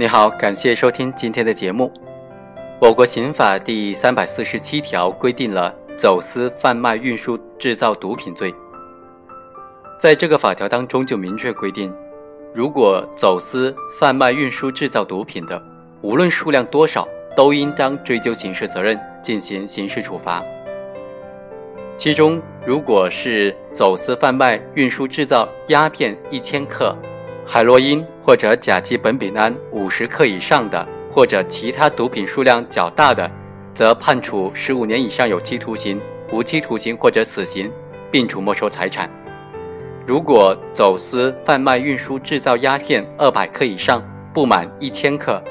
你好，感谢收听今天的节目。我国刑法第三百四十七条规定了走私、贩卖、运输、制造毒品罪。在这个法条当中就明确规定，如果走私、贩卖、运输、制造毒品的，无论数量多少，都应当追究刑事责任，进行刑事处罚。其中，如果是走私、贩卖、运输、制造鸦片一千克。海洛因或者甲基苯丙胺五十克以上的，或者其他毒品数量较大的，则判处十五年以上有期徒刑、无期徒刑或者死刑，并处没收财产。如果走私、贩卖、运输、制造鸦片二百克以上不满一千克，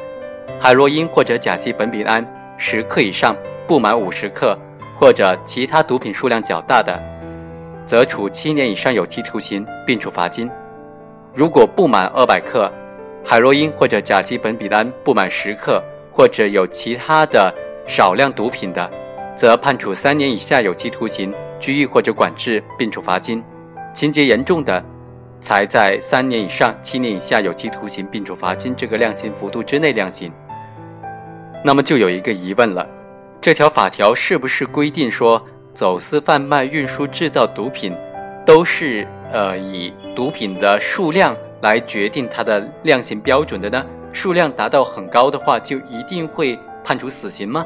海洛因或者甲基苯丙胺十克以上不满五十克，或者其他毒品数量较大的，则处七年以上有期徒刑，并处罚金。如果不满二百克，海洛因或者甲基苯丙胺不满十克，或者有其他的少量毒品的，则判处三年以下有期徒刑、拘役或者管制，并处罚金；情节严重的，才在三年以上七年以下有期徒刑，并处罚金这个量刑幅度之内量刑。那么就有一个疑问了：这条法条是不是规定说，走私、贩卖、运输、制造毒品，都是？呃，以毒品的数量来决定它的量刑标准的呢？数量达到很高的话，就一定会判处死刑吗？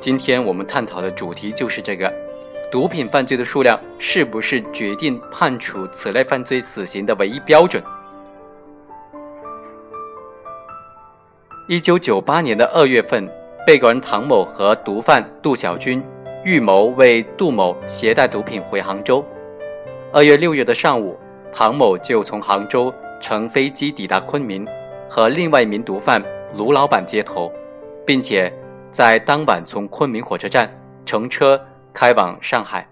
今天我们探讨的主题就是这个：毒品犯罪的数量是不是决定判处此类犯罪死刑的唯一标准？一九九八年的二月份，被告人唐某和毒贩杜小军预谋为杜某携带毒品回杭州。二月六日的上午，唐某就从杭州乘飞机抵达昆明，和另外一名毒贩卢老板接头，并且在当晚从昆明火车站乘车开往上海。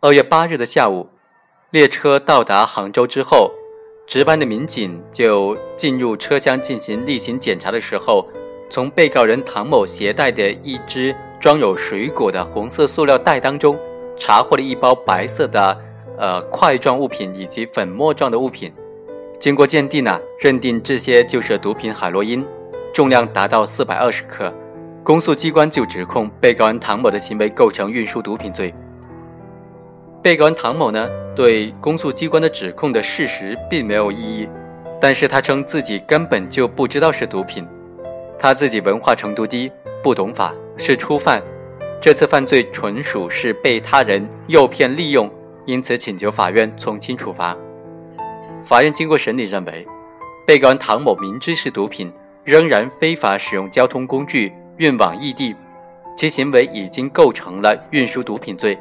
二月八日的下午，列车到达杭州之后，值班的民警就进入车厢进行例行检查的时候，从被告人唐某携带的一只装有水果的红色塑料袋当中，查获了一包白色的。呃，块状物品以及粉末状的物品，经过鉴定呢，认定这些就是毒品海洛因，重量达到四百二十克。公诉机关就指控被告人唐某的行为构成运输毒品罪。被告人唐某呢，对公诉机关的指控的事实并没有异议，但是他称自己根本就不知道是毒品，他自己文化程度低，不懂法，是初犯，这次犯罪纯属是被他人诱骗利用。因此，请求法院从轻处罚。法院经过审理认为，被告人唐某明知是毒品，仍然非法使用交通工具运往异地，其行为已经构成了运输毒品罪，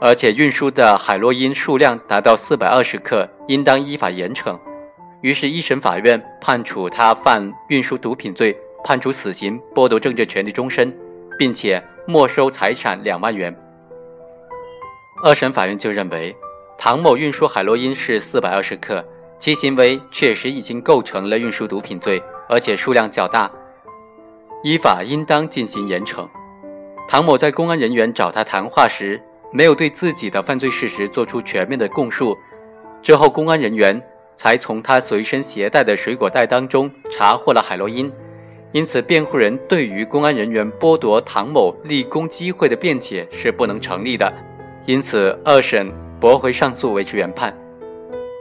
而且运输的海洛因数量达到四百二十克，应当依法严惩。于是，一审法院判处他犯运输毒品罪，判处死刑，剥夺政治权利终身，并且没收财产两万元。二审法院就认为，唐某运输海洛因是四百二十克，其行为确实已经构成了运输毒品罪，而且数量较大，依法应当进行严惩。唐某在公安人员找他谈话时，没有对自己的犯罪事实做出全面的供述，之后公安人员才从他随身携带的水果袋当中查获了海洛因，因此辩护人对于公安人员剥夺唐某立功机会的辩解是不能成立的。因此，二审驳回上诉，维持原判。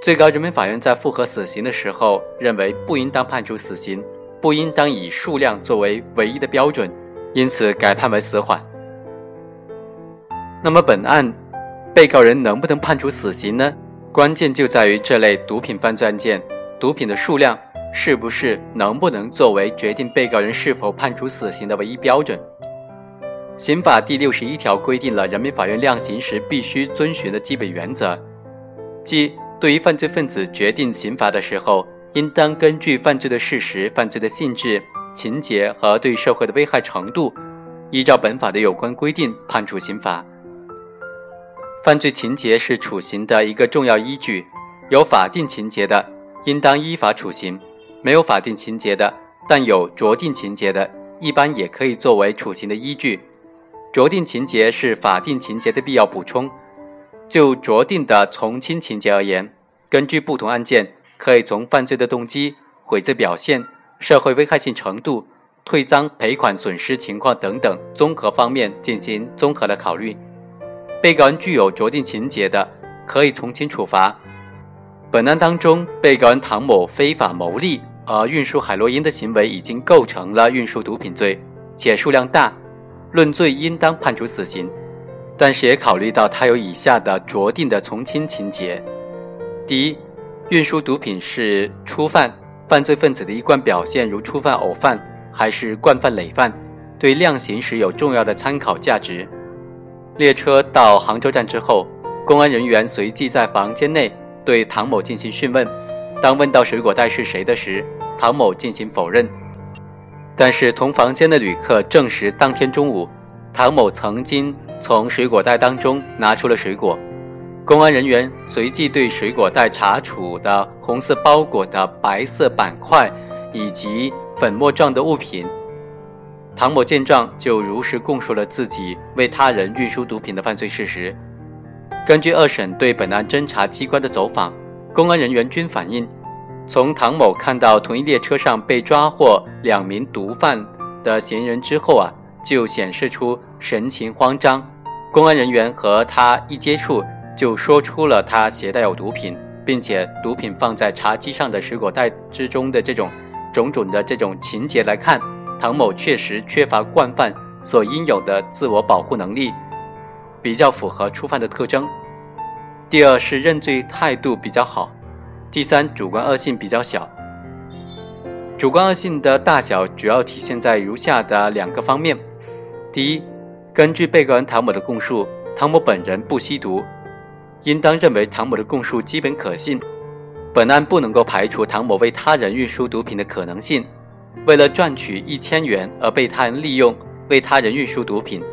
最高人民法院在复核死刑的时候，认为不应当判处死刑，不应当以数量作为唯一的标准，因此改判为死缓。那么，本案被告人能不能判处死刑呢？关键就在于这类毒品犯罪案件，毒品的数量是不是能不能作为决定被告人是否判处死刑的唯一标准？刑法第六十一条规定了人民法院量刑时必须遵循的基本原则，即对于犯罪分子决定刑罚的时候，应当根据犯罪的事实、犯罪的性质、情节和对社会的危害程度，依照本法的有关规定判处刑罚。犯罪情节是处刑的一个重要依据，有法定情节的，应当依法处刑；没有法定情节的，但有酌定情节的，一般也可以作为处刑的依据。酌定情节是法定情节的必要补充。就酌定的从轻情节而言，根据不同案件，可以从犯罪的动机悔罪表现、社会危害性程度、退赃赔款损失情况等等综合方面进行综合的考虑。被告人具有酌定情节的，可以从轻处罚。本案当中，被告人唐某非法牟利而运输海洛因的行为已经构成了运输毒品罪，且数量大，论罪应当判处死刑。但是也考虑到他有以下的酌定的从轻情节：第一，运输毒品是初犯，犯罪分子的一贯表现如初犯、偶犯还是惯犯、累犯，对量刑时有重要的参考价值。列车到杭州站之后，公安人员随即在房间内对唐某进行讯问。当问到水果袋是谁的时，唐某进行否认。但是同房间的旅客证实，当天中午，唐某曾经从水果袋当中拿出了水果。公安人员随即对水果袋查处的红色包裹的白色板块以及粉末状的物品。唐某见状，就如实供述了自己为他人运输毒品的犯罪事实。根据二审对本案侦查机关的走访，公安人员均反映，从唐某看到同一列车上被抓获两名毒贩的嫌疑人之后啊，就显示出神情慌张。公安人员和他一接触，就说出了他携带有毒品，并且毒品放在茶几上的水果袋之中的这种种种的这种情节来看。唐某确实缺乏惯犯所应有的自我保护能力，比较符合初犯的特征。第二是认罪态度比较好。第三，主观恶性比较小。主观恶性的大小主要体现在如下的两个方面：第一，根据被告人唐某的供述，唐某本人不吸毒，应当认为唐某的供述基本可信。本案不能够排除唐某为他人运输毒品的可能性。为了赚取一千元而被他人利用，为他人运输毒品，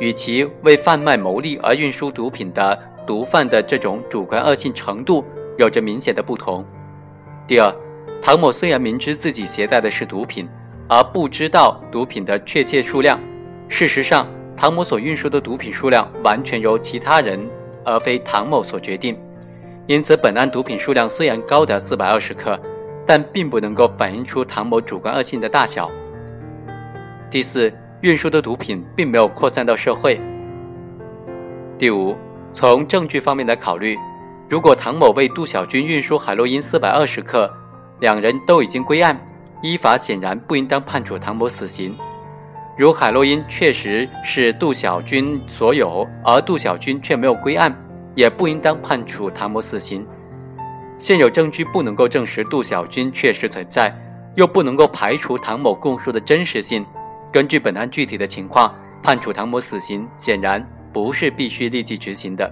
与其为贩卖牟利而运输毒品的毒贩的这种主观恶性程度有着明显的不同。第二，唐某虽然明知自己携带的是毒品，而不知道毒品的确切数量。事实上，唐某所运输的毒品数量完全由其他人而非唐某所决定。因此，本案毒品数量虽然高达四百二十克。但并不能够反映出唐某主观恶性的大小。第四，运输的毒品并没有扩散到社会。第五，从证据方面来考虑，如果唐某为杜小军运输海洛因四百二十克，两人都已经归案，依法显然不应当判处唐某死刑。如海洛因确实是杜小军所有，而杜小军却没有归案，也不应当判处唐某死刑。现有证据不能够证实杜小军确实存在，又不能够排除唐某供述的真实性。根据本案具体的情况，判处唐某死刑显然不是必须立即执行的。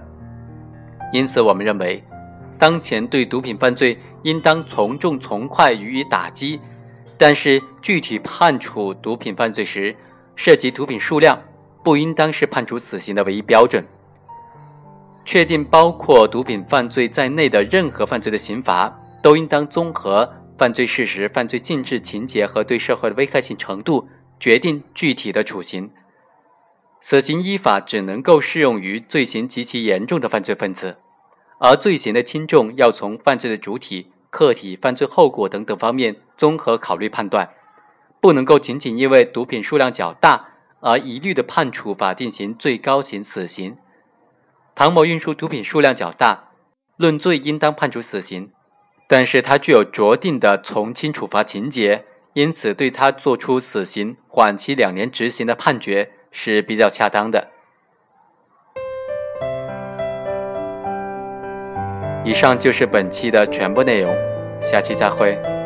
因此，我们认为，当前对毒品犯罪应当从重从快予以打击，但是具体判处毒品犯罪时，涉及毒品数量不应当是判处死刑的唯一标准。确定包括毒品犯罪在内的任何犯罪的刑罚，都应当综合犯罪事实、犯罪性质、情节和对社会的危害性程度，决定具体的处刑。死刑依法只能够适用于罪行极其严重的犯罪分子，而罪行的轻重要从犯罪的主体、客体、犯罪后果等等方面综合考虑判断，不能够仅仅因为毒品数量较大而一律的判处法定刑最高刑死刑。唐某运输毒品数量较大，论罪应当判处死刑，但是他具有酌定的从轻处罚情节，因此对他作出死刑缓期两年执行的判决是比较恰当的。以上就是本期的全部内容，下期再会。